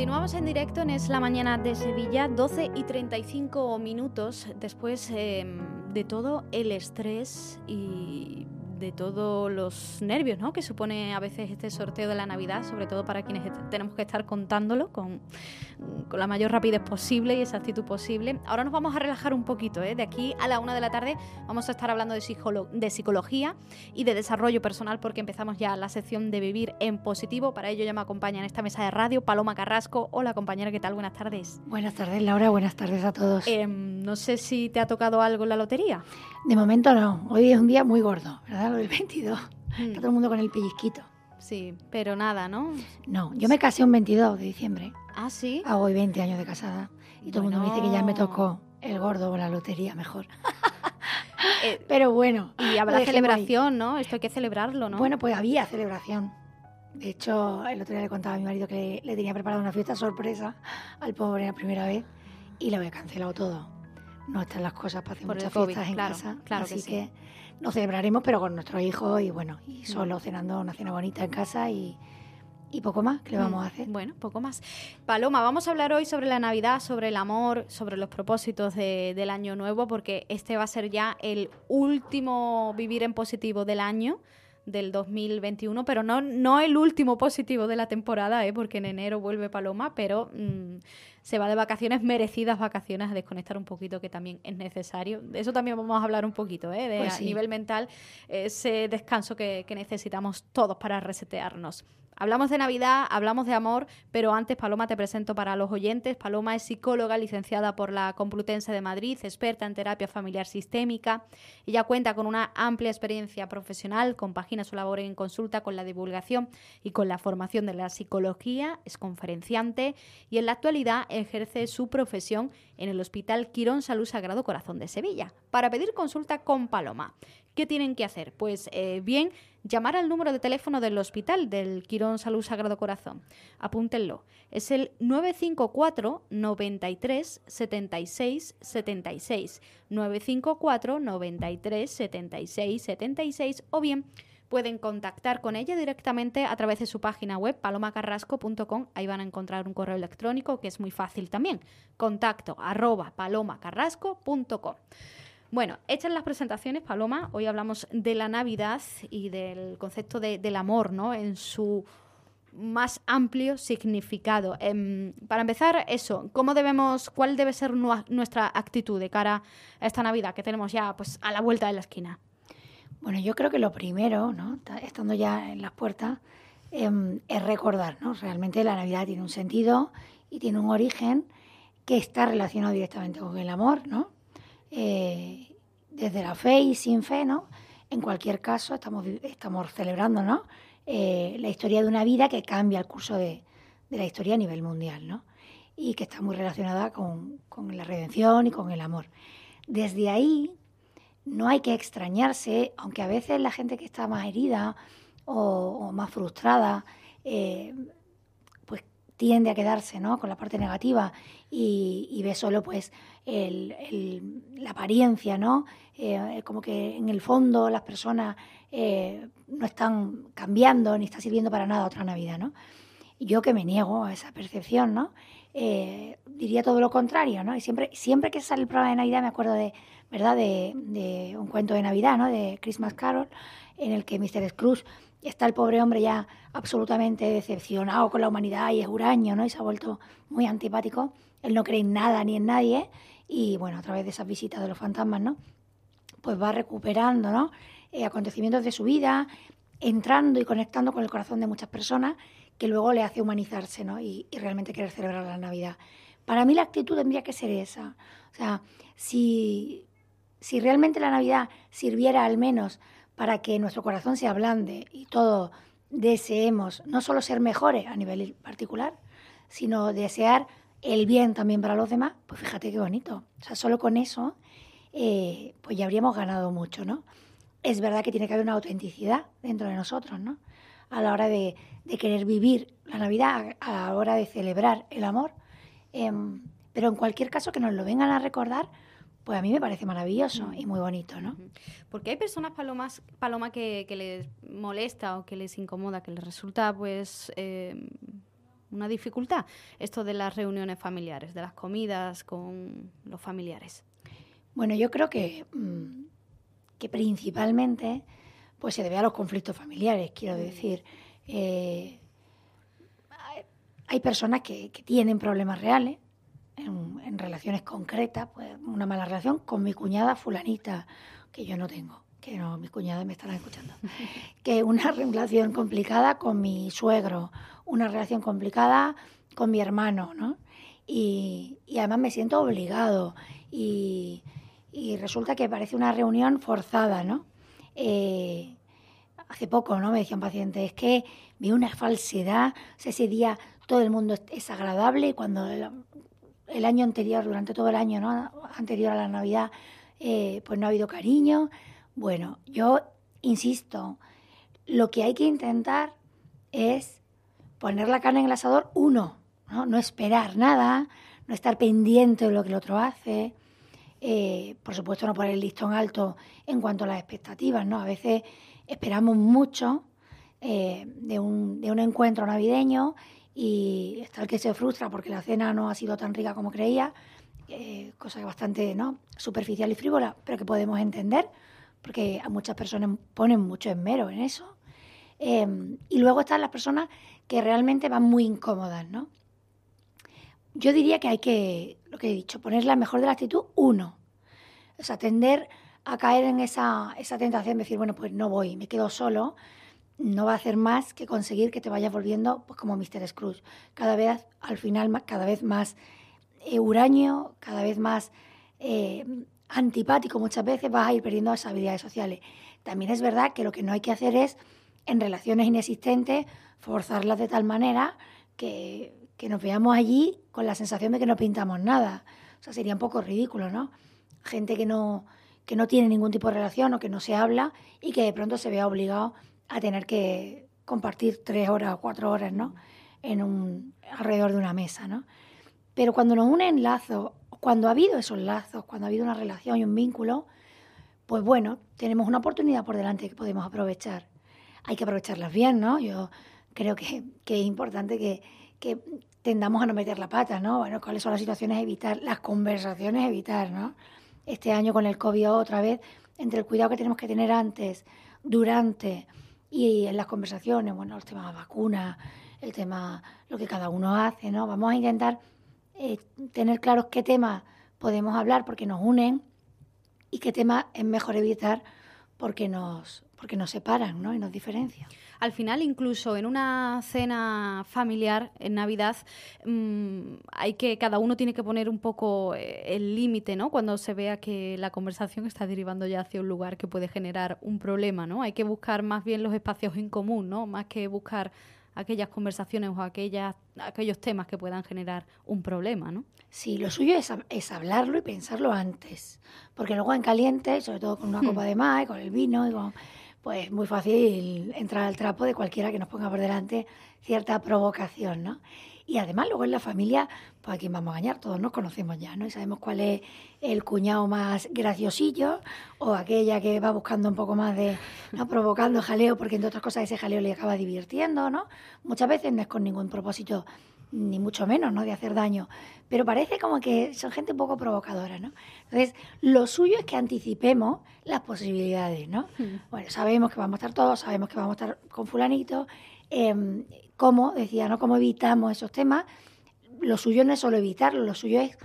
Continuamos en directo en Es la Mañana de Sevilla, 12 y 35 minutos después em, de todo el estrés y de todos los nervios ¿no? que supone a veces este sorteo de la Navidad, sobre todo para quienes tenemos que estar contándolo con, con, la mayor rapidez posible y exactitud posible. Ahora nos vamos a relajar un poquito. ¿eh? De aquí a la una de la tarde vamos a estar hablando de, de psicología y de desarrollo personal porque empezamos ya la sección de vivir en positivo. Para ello ya me acompaña en esta mesa de radio Paloma Carrasco. Hola compañera, ¿qué tal? Buenas tardes. Buenas tardes Laura, buenas tardes a todos. Em, no sé si te ha tocado algo en la lotería. De momento no, hoy es un día muy gordo, ¿verdad? Del 22. Está mm. todo el mundo con el pellizquito. Sí, pero nada, ¿no? No, yo me casé un 22 de diciembre. Ah, sí. Hago hoy 20 años de casada. Y todo el mundo me dice que ya me tocó el gordo o la lotería mejor. Eh, pero bueno. Y habrá celebración, ¿no? Esto hay que celebrarlo, ¿no? Bueno, pues había celebración. De hecho, el otro día le contaba a mi marido que le, tenía preparado una fiesta sorpresa al pobre la primera vez y lo había cancelado todo. No están las cosas para hacer muchas fiestas en casa. Claro así que, que lo celebraremos, pero con nuestro hijo y bueno, y solo cenando una cena bonita en casa y, y poco más que le vamos a hacer. Bueno, poco más. Paloma, vamos a hablar hoy sobre la Navidad, sobre el amor, sobre los propósitos del año nuevo, porque este va a ser ya el último vivir en positivo del año del 2021, pero no, no el último positivo de la temporada, ¿eh? porque en enero vuelve Paloma, pero mm, se va de vacaciones, merecidas vacaciones, a desconectar un poquito, que también es necesario. De eso también vamos a hablar un poquito, ¿eh? de pues a nivel mental, ese descanso que, que necesitamos todos para resetearnos. Hablamos de Navidad, hablamos de amor, pero antes Paloma te presento para los oyentes. Paloma es psicóloga licenciada por la Complutense de Madrid, experta en terapia familiar sistémica. Ella cuenta con una amplia experiencia profesional, compagina su labor en consulta con la divulgación y con la formación de la psicología, es conferenciante y en la actualidad ejerce su profesión en el Hospital Quirón Salud Sagrado Corazón de Sevilla. Para pedir consulta con Paloma, ¿qué tienen que hacer? Pues eh, bien, llamar al número de teléfono del hospital del Quirón Salud Sagrado Corazón. Apúntenlo. Es el 954 93 76 76. 954 93 76 76 o bien pueden contactar con ella directamente a través de su página web palomacarrasco.com. Ahí van a encontrar un correo electrónico que es muy fácil también. Contacto arroba palomacarrasco.com. Bueno, hechas las presentaciones, Paloma, hoy hablamos de la Navidad y del concepto del amor, ¿no? En su más amplio significado. Em, para empezar, eso, ¿cómo debemos, cuál debe ser nuestra actitud de cara a esta Navidad que tenemos ya pues a la vuelta de la esquina? Bueno, yo creo que lo primero, ¿no? estando ya en las puertas, em, es recordar, ¿no? Realmente la Navidad tiene un sentido y tiene un origen que está relacionado directamente con el amor, ¿no? Eh, desde la fe y sin fe, ¿no? En cualquier caso, estamos, estamos celebrando, ¿no? Eh, la historia de una vida que cambia el curso de, la historia a nivel mundial, ¿no? Y que está muy relacionada con, la redención y con el amor. Desde ahí, no hay que extrañarse, aunque a veces la gente que está más herida o, más frustrada, eh, pues tiende a quedarse ¿no? con la parte negativa y, ve solo pues la apariencia, ¿no? Eh, como que en el fondo las personas eh, no están cambiando ni está sirviendo para nada otra Navidad, ¿no? Yo que me niego a esa percepción, ¿no? Eh, diría todo lo contrario, ¿no? Y siempre, siempre que sale el programa de Navidad me acuerdo de, ¿verdad? De, un cuento de Navidad, ¿no? De Christmas Carol, en el que Mr. Scrooge está el pobre hombre ya absolutamente decepcionado con la humanidad y es huraño, ¿no? Y se ha vuelto muy antipático. Él no cree en nada ni en nadie y bueno, a través de esas visitas de los fantasmas, ¿no? Pues va recuperando, ¿no? Eh, acontecimientos de su vida, entrando y conectando con el corazón de muchas personas que luego le hace humanizarse, ¿no? Y, realmente querer celebrar la Navidad. Para mí la actitud tendría que ser esa. O sea, si, si realmente la Navidad sirviera al menos para que nuestro corazón se ablande y todos deseemos no solo ser mejores a nivel particular, sino desear el bien también para los demás, pues fíjate qué bonito. O sea, solo con eso, eh, pues ya habríamos ganado mucho, ¿no? Es verdad que tiene que haber una autenticidad dentro de nosotros, ¿no? A la hora de, querer vivir la Navidad, a la hora de celebrar el amor. Em, pero en cualquier caso, que nos lo vengan a recordar, pues a mí me parece maravilloso y muy bonito, ¿no? Porque hay personas, palomas, paloma, que, les molesta o que les incomoda, que les resulta, pues, em, una dificultad esto de las reuniones familiares, de las comidas con los familiares? Bueno, yo creo que, mm, que principalmente pues se debe a los conflictos familiares, quiero mm. decir. Eh, hay personas que, tienen problemas reales en, relaciones concretas, pues una mala relación con mi cuñada fulanita, que yo no tengo, que no, mis cuñadas me estarán escuchando, que una relación complicada con mi suegro, una relación complicada con mi hermano, ¿no? Y, además me siento obligado y, resulta que parece una reunión forzada, ¿no? Eh, hace poco, ¿no? Me decía un paciente, es que vi una falsedad, ese día todo el mundo es agradable cuando el, año anterior, durante todo el año ¿no? anterior a la Navidad, eh, pues no ha habido cariño. Bueno, yo insisto, lo que hay que intentar es poner la carne en el asador uno, no, no esperar nada, no estar pendiente de lo que el otro hace. Eh, por supuesto, no poner el listón alto en cuanto a las expectativas, ¿no? A veces esperamos mucho eh, de, un, de un encuentro navideño y está el que se frustra porque la cena no ha sido tan rica como creía, eh, cosa bastante ¿no? superficial y frívola, pero que podemos entender, porque a muchas personas ponen mucho esmero en eso. Y luego están las personas que realmente van muy incómodas, ¿no? Yo diría que hay que, lo que he dicho, poner la mejor de la actitud, uno. O sea, tender a caer en esa, esa tentación de decir, bueno, pues no voy, me quedo solo, no va a hacer más que conseguir que te vayas volviendo pues, como Mr. Scrooge. Cada vez, al final, cada vez más eh, huraño, cada vez más eh, antipático. Muchas veces vas a ir perdiendo las habilidades sociales. También es verdad que lo que no hay que hacer es, en relaciones inexistentes, forzarlas de tal manera que, que nos veamos allí con la sensación de que no pintamos nada. O sea, sería un poco ridículo, ¿no? Gente que no, que no tiene ningún tipo de relación o que no se habla y que de pronto se vea obligado a tener que compartir tres horas o cuatro horas, ¿no? En un, alrededor de una mesa, ¿no? Pero cuando nos unen lazos, cuando ha habido esos lazos, cuando ha habido una relación y un vínculo, pues bueno, tenemos una oportunidad por delante que podemos aprovechar. Hay que aprovecharlas bien, ¿no? Yo creo que, es importante que, que, tendamos a no meter la pata, ¿no? Bueno, cuáles son las situaciones evitar, las conversaciones evitar, ¿no? Este año con el COVID otra vez, entre el cuidado que tenemos que tener antes, durante y en las conversaciones, bueno, el tema de vacunas, el tema, lo que cada uno hace, ¿no? Vamos a intentar eh, tener claros qué temas podemos hablar porque nos unen y qué temas es mejor evitar porque nos, porque nos separan ¿no? y nos diferencian. Al final, incluso en una cena familiar en Navidad, mm, hay que cada uno tiene que poner un poco eh, el límite, ¿no? Cuando se vea que la conversación está derivando ya hacia un lugar que puede generar un problema, ¿no? Hay que buscar más bien los espacios en común, ¿no? Más que buscar aquellas conversaciones o aquellas, aquellos temas que puedan generar un problema, ¿no? Sí, lo suyo es, es hablarlo y pensarlo antes, porque luego en caliente, sobre todo con una hmm. copa de más, con el vino y con pues muy fácil entrar al trapo de cualquiera que nos ponga por delante cierta provocación, ¿no? Y además luego en la familia, pues a quién vamos a engañar, todos nos conocemos ya, ¿no? Y sabemos cuál es el cuñado más graciosillo o aquella que va buscando un poco más de, ¿no? Provocando jaleo, porque entre otras cosas ese jaleo le acaba divirtiendo, ¿no? Muchas veces no es con ningún propósito ni mucho menos, ¿no? De hacer daño. Pero parece como que son gente un poco provocadora, ¿no? Entonces, lo suyo es que anticipemos las posibilidades, ¿no? Hmm. Bueno, sabemos que vamos a estar todos, sabemos que vamos a estar con fulanito. Eh, ¿Cómo? Decía, ¿no? ¿Cómo evitamos esos temas? Lo suyo no es solo evitarlo, lo suyo es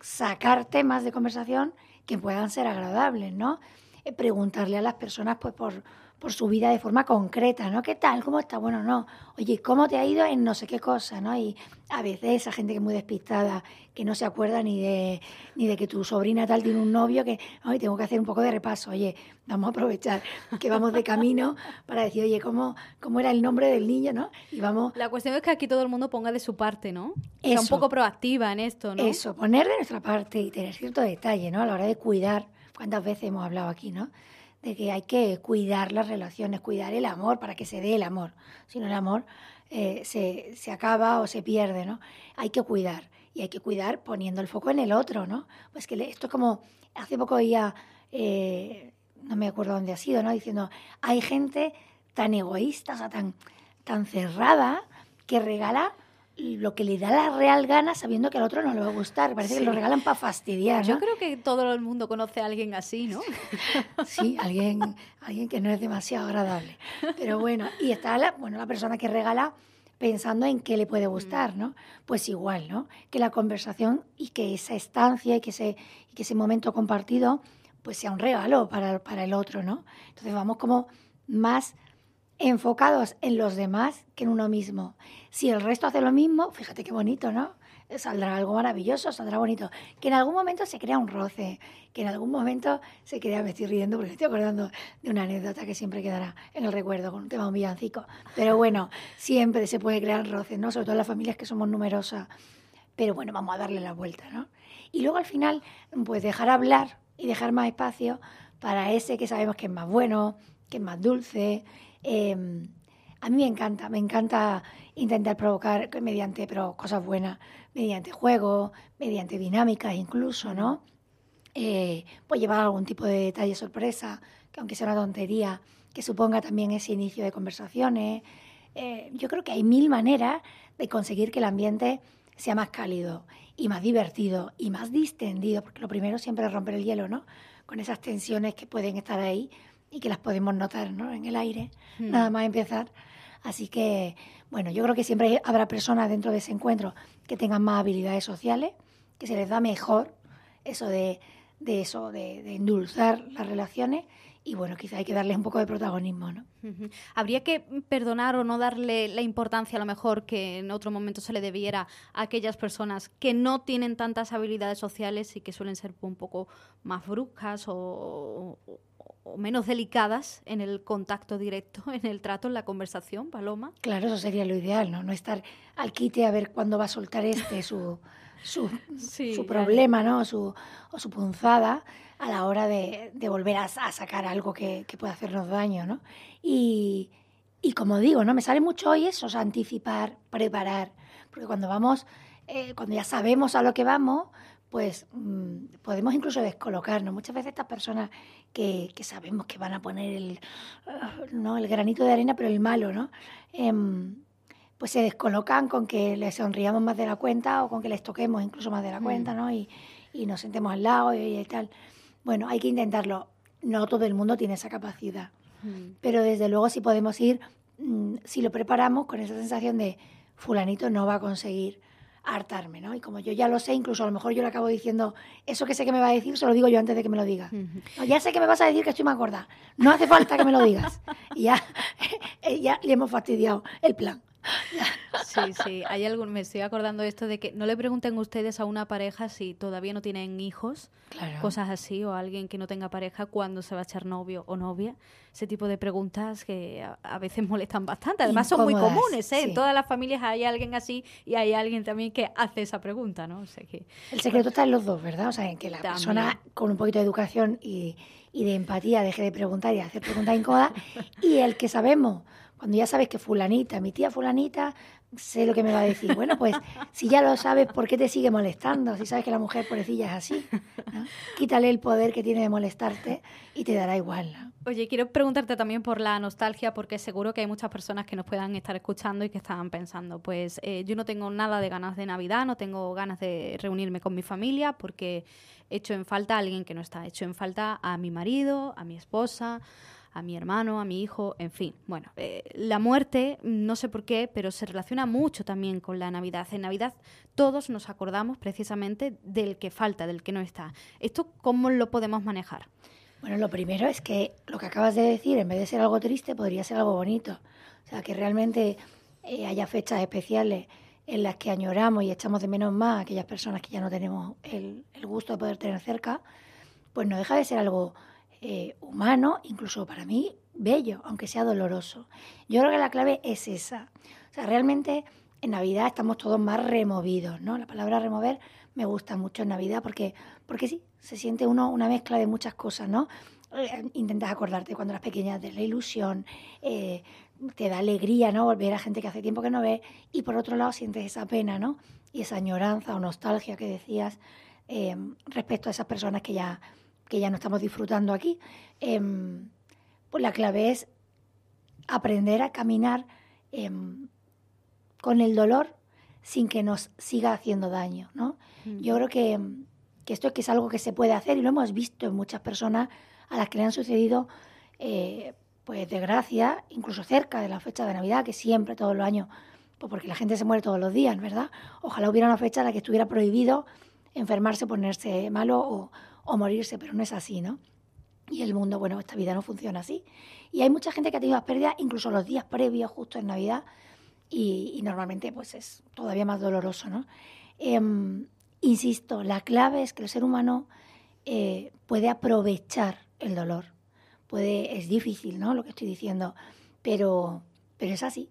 sacar temas de conversación que puedan ser agradables, ¿no? Eh, preguntarle a las personas, pues, por por su vida de forma concreta, ¿no? ¿Qué tal? ¿Cómo está? Bueno, no. Oye, ¿cómo te ha ido en no sé qué cosa, ¿no? Y a veces esa gente que es muy despistada, que no se acuerda ni de, ni de que tu sobrina tal tiene un novio, que, hoy tengo que hacer un poco de repaso. Oye, vamos a aprovechar que vamos de camino para decir, oye, ¿cómo, cómo era el nombre del niño, ¿no? Y vamos... La cuestión es que aquí todo el mundo ponga de su parte, ¿no? Sea un poco proactiva en esto, ¿no? Eso, poner de nuestra parte y tener cierto detalle, ¿no? A la hora de cuidar. ¿Cuántas veces hemos hablado aquí, ¿no? De que hay que cuidar las relaciones, cuidar el amor para que se dé el amor. Si no, el amor eh, se, se, acaba o se pierde, ¿no? Hay que cuidar. Y hay que cuidar poniendo el foco en el otro, ¿no? Pues que esto es como, hace poco oía, eh, no me acuerdo dónde ha sido, ¿no? Diciendo, hay gente tan egoísta, o sea, tan, tan cerrada, que regala lo que le da la real gana sabiendo que al otro no le va a gustar. Parece que lo regalan para fastidiar. ¿no? Yo creo que todo el mundo conoce a alguien así, ¿no? sí, alguien, alguien que no es demasiado agradable. Pero bueno, y está la, bueno, la persona que regala pensando en qué le puede gustar, ¿no? Pues igual, ¿no? Que la conversación y que esa estancia y que ese, y que ese momento compartido pues sea un regalo para, para el otro, ¿no? Entonces vamos como más enfocados en los demás que en uno mismo. Si el resto hace lo mismo, fíjate qué bonito, ¿no? Saldrá algo maravilloso, saldrá bonito. Que en algún momento se crea un roce, que en algún momento se crea, me estoy riendo porque estoy acordando de una anécdota que siempre quedará en el recuerdo con un tema un villancico. Pero bueno, siempre se puede crear roces, ¿no? Sobre todo en las familias que somos numerosas. Pero bueno, vamos a darle la vuelta, ¿no? Y luego al final, pues dejar hablar y dejar más espacio para ese que sabemos que es más bueno, que es más dulce, Em, a mí me encanta, me encanta intentar provocar mediante pero cosas buenas, mediante juegos, mediante dinámicas incluso, ¿no? Eh, pues llevar algún tipo de detalle sorpresa, que aunque sea una tontería, que suponga también ese inicio de conversaciones. Eh, yo creo que hay mil maneras de conseguir que el ambiente sea más cálido y más divertido y más distendido, porque lo primero siempre es romper el hielo, ¿no? Con esas tensiones que pueden estar ahí y que las podemos notar ¿no? en el aire, hmm. nada más empezar. Así que, bueno, yo creo que siempre habrá personas dentro de ese encuentro que tengan más habilidades sociales, que se les da mejor eso de, de eso, de, endulzar las relaciones y bueno, quizá hay que darle un poco de protagonismo, ¿no? Habría que perdonar o no darle la importancia a lo mejor que en otro momento se le debiera a aquellas personas que no tienen tantas habilidades sociales y que suelen ser un poco más bruscas o, o menos delicadas en el contacto directo, en el trato, en la conversación, Paloma. Claro, eso sería lo ideal, ¿no? No estar al quite a ver cuándo va a soltar este su, su, su problema, ¿no? Su, o su punzada a la hora de, de volver a, sacar algo que, que, pueda hacernos daño, ¿no? Y, y, como digo, ¿no? Me sale mucho hoy eso, o anticipar, preparar, porque cuando vamos, eh, cuando ya sabemos a lo que vamos, pues mm, podemos incluso descolocarnos. Muchas veces estas personas que, sabemos que van a poner el, ¿no? el granito de arena, pero el malo, ¿no? Em, pues se descolocan con que les sonriamos más de la cuenta o con que les toquemos incluso más de la mm. cuenta, ¿no? Y, nos sentemos al lado y, tal. Bueno, hay que intentarlo. No todo el mundo tiene esa capacidad. Mm. Pero desde luego si podemos ir, si lo preparamos con esa sensación de fulanito no va a conseguir hartarme, ¿no? Y como yo ya lo sé, incluso a lo mejor yo le acabo diciendo, eso que sé que me va a decir, se lo digo yo antes de que me lo diga. ya sé que me vas a decir que estoy más gorda, no hace falta que me lo digas. Y ya, ya le hemos fastidiado el plan. Sí, sí. Hay algún, me estoy acordando esto de que no le pregunten ustedes a una pareja si todavía no tienen hijos, cosas así, o a alguien que no tenga pareja cuando se va a echar novio o novia. Ese tipo de preguntas que a, veces molestan bastante. Además son muy comunes, ¿eh? En todas las familias hay alguien así y hay alguien también que hace esa pregunta, ¿no? O que, el secreto está en los dos, ¿verdad? O sea, en que la persona con un poquito de educación y, y de empatía deje de preguntar y hacer preguntas incómodas y el que sabemos cuando ya sabes que fulanita, mi tía fulanita, sé lo que me va a decir. Bueno, pues si ya lo sabes, ¿por qué te sigue molestando? Si sabes que la mujer pobrecilla es así. Quítale el poder que tiene de molestarte y te dará igual. Oye, quiero preguntarte también por la nostalgia, porque seguro que hay muchas personas que nos puedan estar escuchando y que están pensando, pues eh, yo no tengo nada de ganas de Navidad, no tengo ganas de reunirme con mi familia porque he hecho en falta a alguien que no está, he hecho en falta a mi marido, a mi esposa, a mi hermano, a mi hijo, en fin. Bueno, eh, la muerte, no sé por qué, pero se relaciona mucho también con la Navidad. En Navidad todos nos acordamos precisamente del que falta, del que no está. ¿Esto cómo lo podemos manejar? Bueno, lo primero es que lo que acabas de decir, en vez de ser algo triste, podría ser algo bonito. O sea, que realmente eh, haya fechas especiales en las que añoramos y echamos de menos más a aquellas personas que ya no tenemos el, el gusto de poder tener cerca, pues no deja de ser algo eh, humano, incluso para mí, bello, aunque sea doloroso. Yo creo que la clave es esa. O sea, realmente en Navidad estamos todos más removidos, ¿no? La palabra remover me gusta mucho en Navidad porque, porque sí, se siente uno una mezcla de muchas cosas, ¿no? Eh, intentas acordarte cuando eras pequeña de la ilusión, eh, te da alegría, ¿no? Volver a gente que hace tiempo que no ves y por otro lado sientes esa pena, ¿no? Y esa añoranza o nostalgia que decías respecto a esas personas que ya que ya no estamos disfrutando aquí, em, pues la clave es aprender a caminar em, con el dolor sin que nos siga haciendo daño, ¿no? Yo creo que, que esto que es algo que se puede hacer y lo hemos visto en muchas personas a las que le han sucedido eh, pues desgracia, incluso cerca de la fecha de Navidad, que siempre, todos los años, pues porque la gente se muere todos los días, ¿verdad? Ojalá hubiera una fecha en la que estuviera prohibido enfermarse, ponerse malo o, o morirse, pero no es así, ¿no? Y el mundo, bueno, esta vida no funciona así. Y hay mucha gente que ha tenido las pérdidas incluso los días previos, justo en Navidad, y, normalmente pues es todavía más doloroso, ¿no? Em, insisto, la clave es que el ser humano eh, puede aprovechar el dolor. Puede, es difícil, ¿no? Lo que estoy diciendo, pero, pero es así.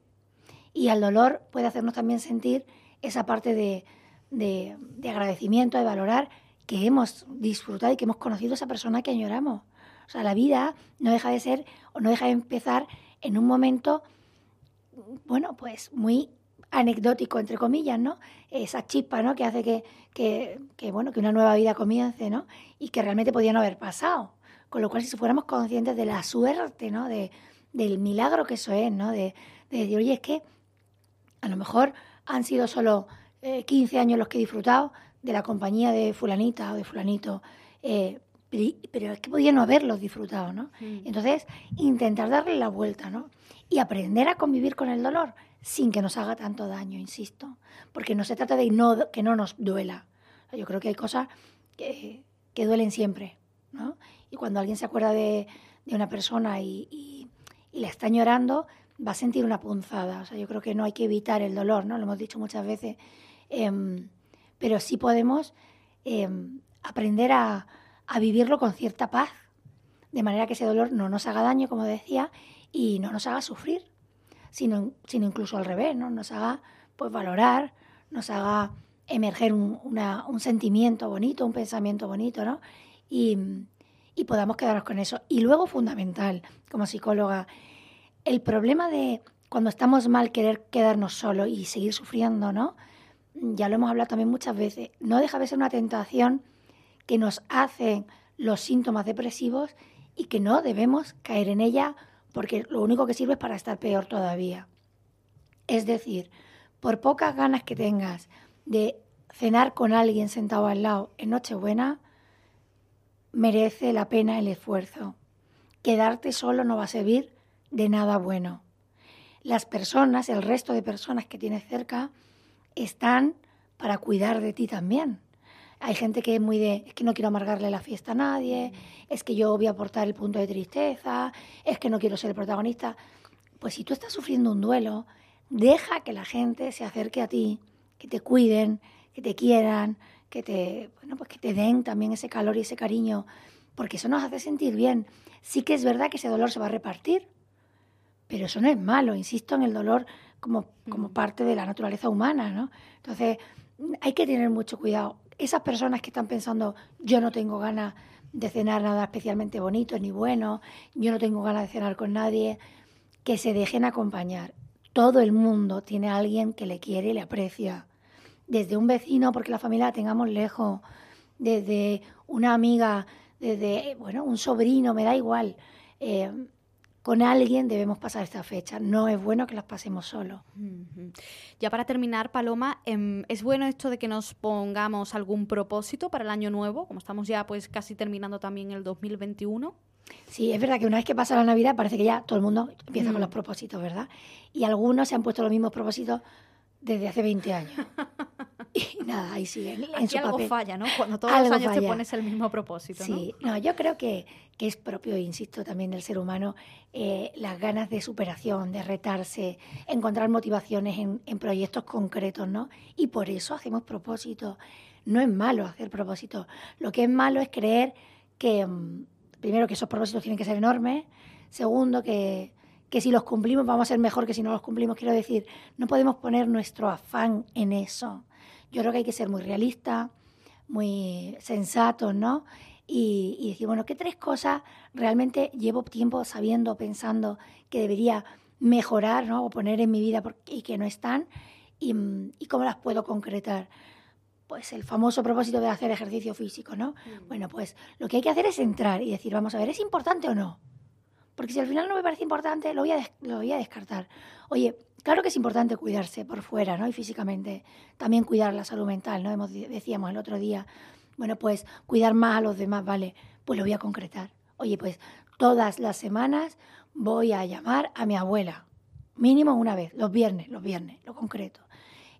Y al dolor puede hacernos también sentir esa parte de, de, de agradecimiento, de valorar que hemos disfrutado y que hemos conocido a esa persona que añoramos. O sea, la vida no deja de ser o no deja de empezar en un momento, bueno, pues muy anecdótico, entre comillas, ¿no? Esa chispa, ¿no? Que hace que, que, bueno, que una nueva vida comience, ¿no? Y que realmente podía no haber pasado. Con lo cual, si fuéramos conscientes de la suerte, ¿no? De, del milagro que eso es, ¿no? De, de, decir, oye, es que a lo mejor han sido solo 15 eh, años los que he disfrutado de la compañía de fulanita o de fulanito, eh, pero es que podía no haberlos disfrutado, ¿no? Mm. Entonces, intentar darle la vuelta, ¿no? Y aprender a convivir con el dolor sin que nos haga tanto daño, insisto. Porque no se trata de no, que no nos duela. Yo creo que hay cosas que, que duelen siempre, ¿no? Y cuando alguien se acuerda de, de una persona y, y, y, la está llorando, va a sentir una punzada. O sea, yo creo que no hay que evitar el dolor, ¿no? Lo hemos dicho muchas veces. Eh, pero sí podemos eh, aprender a, vivirlo con cierta paz, de manera que ese dolor no nos haga daño, como decía, y no nos haga sufrir, sino, incluso al revés, ¿no? nos haga pues, valorar, nos haga emerger un sentimiento bonito, un pensamiento bonito, ¿no? Y, y podamos quedarnos con eso. Y luego, fundamental, como psicóloga, el problema de cuando estamos mal querer quedarnos solos y seguir sufriendo, ¿no? Ya lo hemos hablado también muchas veces, no deja de ser una tentación que nos hacen los síntomas depresivos y que no debemos caer en ella porque lo único que sirve es para estar peor todavía. Es decir, por pocas ganas que tengas de cenar con alguien sentado al lado en Nochebuena, merece la pena el esfuerzo. Quedarte solo no va a servir de nada bueno. Las personas, el resto de personas que tienes cerca, están para cuidar de ti también. Hay gente que es muy de, es que no quiero amargarle la fiesta a nadie, es que yo voy a aportar el punto de tristeza, es que no quiero ser el protagonista. Pues si tú estás sufriendo un duelo, deja que la gente se acerque a ti, que te cuiden, que te quieran, que te, bueno, pues que te den también ese calor y ese cariño, porque eso nos hace sentir bien. Sí que es verdad que ese dolor se va a repartir, pero eso no es malo, insisto en el dolor como, como parte de la naturaleza humana, ¿no? Entonces, hay que tener mucho cuidado esas personas que están pensando, yo no tengo ganas de cenar nada especialmente bonito ni bueno, yo no tengo ganas de cenar con nadie, que se dejen acompañar. Todo el mundo tiene a alguien que le quiere y le aprecia. Desde un vecino, porque la familia la tengamos lejos, desde una amiga, desde, bueno, un sobrino, me da igual. Eh, con alguien debemos pasar esta fecha. No es bueno que las pasemos solos. Ya para terminar, Paloma, em, ¿es bueno esto de que nos pongamos algún propósito para el año nuevo? Como estamos ya pues casi terminando también el 2021. Sí, es verdad que una vez que pasa la Navidad parece que ya todo el mundo empieza con mm. los propósitos, ¿verdad? Y algunos se han puesto los mismos propósitos desde hace 20 años. y nada, ahí sigue. En Aquí algo falla, ¿no? Cuando todos los años te pones el mismo propósito. Sí, no, yo creo que, que, es propio, insisto, también del ser humano eh, las ganas de superación, de retarse, encontrar motivaciones en, en, proyectos concretos, ¿no? Y por eso hacemos propósitos. No es malo hacer propósitos. Lo que es malo es creer que, mm, primero, que esos propósitos tienen que ser enormes. Segundo, que que si los cumplimos vamos a ser mejor que si no los cumplimos. Quiero decir, no podemos poner nuestro afán en eso. Yo creo que hay que ser muy realista, muy sensato, ¿no? Y, decir, bueno, ¿qué tres cosas realmente llevo tiempo sabiendo, pensando que debería mejorar, ¿no? O poner en mi vida y que no están, y, y cómo las puedo concretar pues el famoso propósito de hacer ejercicio físico, ¿no? Mm. Bueno, pues lo que hay que hacer es entrar y decir, vamos a ver, ¿es importante o no? Porque si al final no me parece importante, lo voy a, lo voy a descartar. Oye, claro que es importante cuidarse por fuera, ¿no? Y físicamente. También cuidar la salud mental, ¿no? Decíamos el otro día, bueno, pues cuidar más a los demás, ¿vale? Pues lo voy a concretar. Oye, pues todas las semanas voy a llamar a mi abuela, mínimo una vez, los viernes, los viernes, lo concreto.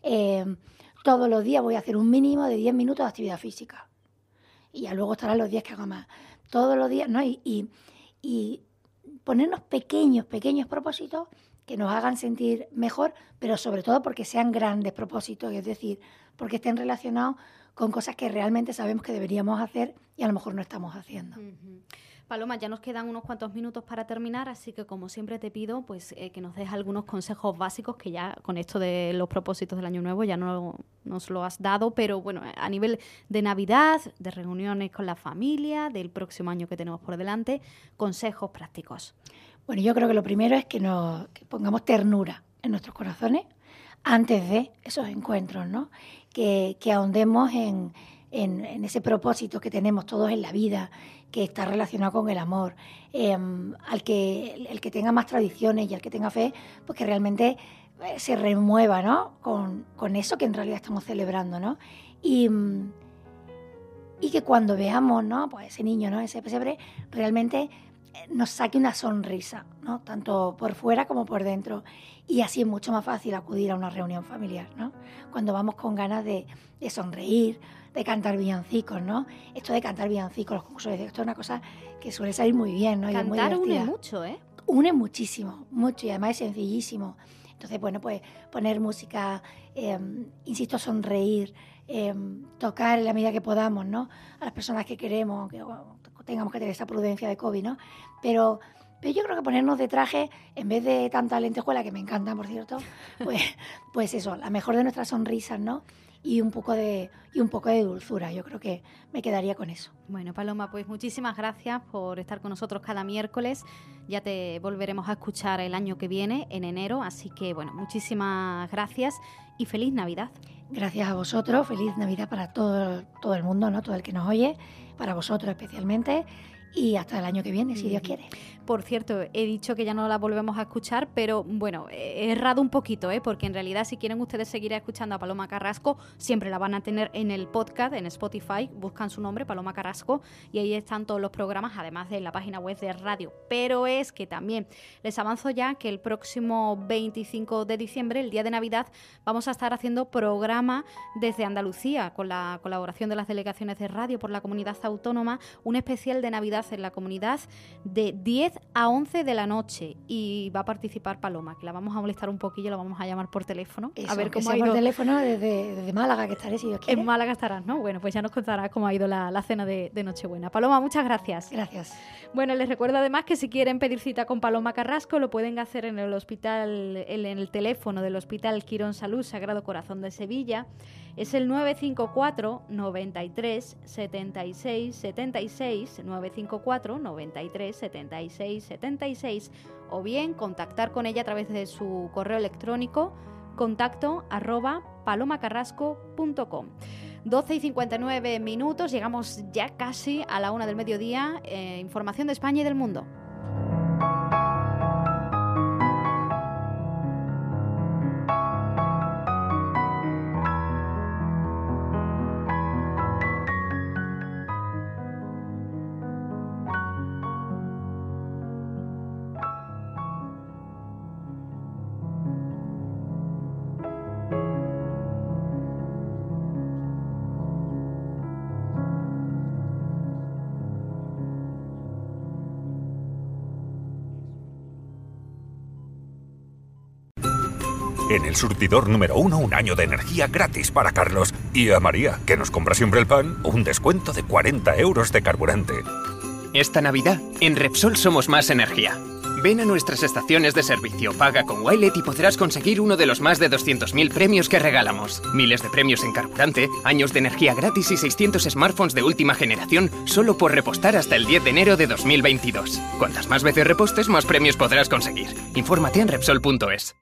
Eh, todos los días voy a hacer un mínimo de 10 minutos de actividad física. Y ya luego estarán los días que haga más. Todos los días, ¿no? Y, ponernos pequeños, pequeños propósitos que nos hagan sentir mejor, pero sobre todo porque sean grandes propósitos, es decir, porque estén relacionados con cosas que realmente sabemos que deberíamos hacer y a lo mejor no estamos haciendo. Paloma, ya nos quedan unos cuantos minutos para terminar, así que como siempre te pido pues eh, que nos des algunos consejos básicos que ya con esto de los propósitos del año nuevo ya no nos lo has dado, pero bueno, a nivel de Navidad, de reuniones con la familia, del próximo año que tenemos por delante, consejos prácticos. Bueno, yo creo que lo primero es que nos pongamos ternura en nuestros corazones antes de esos encuentros, ¿no? Que, ahondemos en, en, ese propósito que tenemos todos en la vida que está relacionado con el amor, em, al que el que tenga más tradiciones y al que tenga fe, pues que realmente eh, se remueva, ¿no? Con, eso que en realidad estamos celebrando, ¿no? Y, y que cuando veamos, ¿no? Pues ese niño, ¿no? Ese pesebre, realmente nos saque una sonrisa, ¿no? Tanto por fuera como por dentro. Y así es mucho más fácil acudir a una reunión familiar, ¿no? Cuando vamos con ganas de, de sonreír, de cantar villancicos, ¿no? Esto de cantar villancicos, los concursos esto es una cosa que suele salir muy bien, ¿no? Cantar une mucho, ¿eh? Une muchísimo, mucho y además es sencillísimo. Entonces, bueno, pues poner música, em, insisto, sonreír, em, tocar en la medida que podamos, ¿no? A las personas que queremos, que tengamos que tener esa prudencia de COVID, ¿no? Pero, pero yo creo que ponernos de traje, en vez de tanta lentejuela, que me encanta, por cierto, pues, pues eso, la mejor de nuestras sonrisas, ¿no? y un poco de y un poco de dulzura. Yo creo que me quedaría con eso. Bueno, Paloma, pues muchísimas gracias por estar con nosotros cada miércoles. Ya te volveremos a escuchar el año que viene, en enero, así que bueno, muchísimas gracias y feliz Navidad. Gracias a vosotros, feliz Navidad para todo, todo el mundo, ¿no? Todo el que nos oye, para vosotros especialmente y hasta el año que viene, si Dios quiere. Por cierto, he dicho que ya no la volvemos a escuchar, pero bueno, he errado un poquito, ¿eh? porque en realidad si quieren ustedes seguir escuchando a Paloma Carrasco, siempre la van a tener en el podcast, en Spotify, buscan su nombre, Paloma Carrasco, y ahí están todos los programas, además de la página web de radio. Pero es que también les avanzo ya que el próximo 25 de diciembre, el día de Navidad, vamos a estar haciendo programa desde Andalucía, con la colaboración de las delegaciones de radio por la comunidad autónoma, un especial de Navidad en la comunidad de 10 a 11 de la noche y va a participar Paloma, que la vamos a molestar un poquillo, la vamos a llamar por teléfono. a ver cómo ha ido. por teléfono desde, Málaga, que estaré si Dios quiere. En Málaga estarás, ¿no? Bueno, pues ya nos contarás cómo ha ido la, cena de, Nochebuena. Paloma, muchas gracias. Gracias. Bueno, les recuerdo además que si quieren pedir cita con Paloma Carrasco, lo pueden hacer en el hospital, en el teléfono del Hospital Quirón Salud Sagrado Corazón de Sevilla. Es el 954 93 76 76 954 93 76 76 o bien contactar con ella a través de su correo electrónico contacto arroba palomacarrasco.com. 12 y 59 minutos, llegamos ya casi a la una del mediodía. Eh, información de España y del mundo. En el surtidor número uno, un año de energía gratis para Carlos. Y a María, que nos compra siempre el pan, un descuento de 40 euros de carburante. Esta Navidad, en Repsol somos más energía. Ven a nuestras estaciones de servicio, paga con Wilet y podrás conseguir uno de los más de 200.000 premios que regalamos. Miles de premios en carburante, años de energía gratis y 600 smartphones de última generación solo por repostar hasta el 10 de enero de 2022. Cuantas más veces repostes, más premios podrás conseguir. Infórmate en Repsol.es.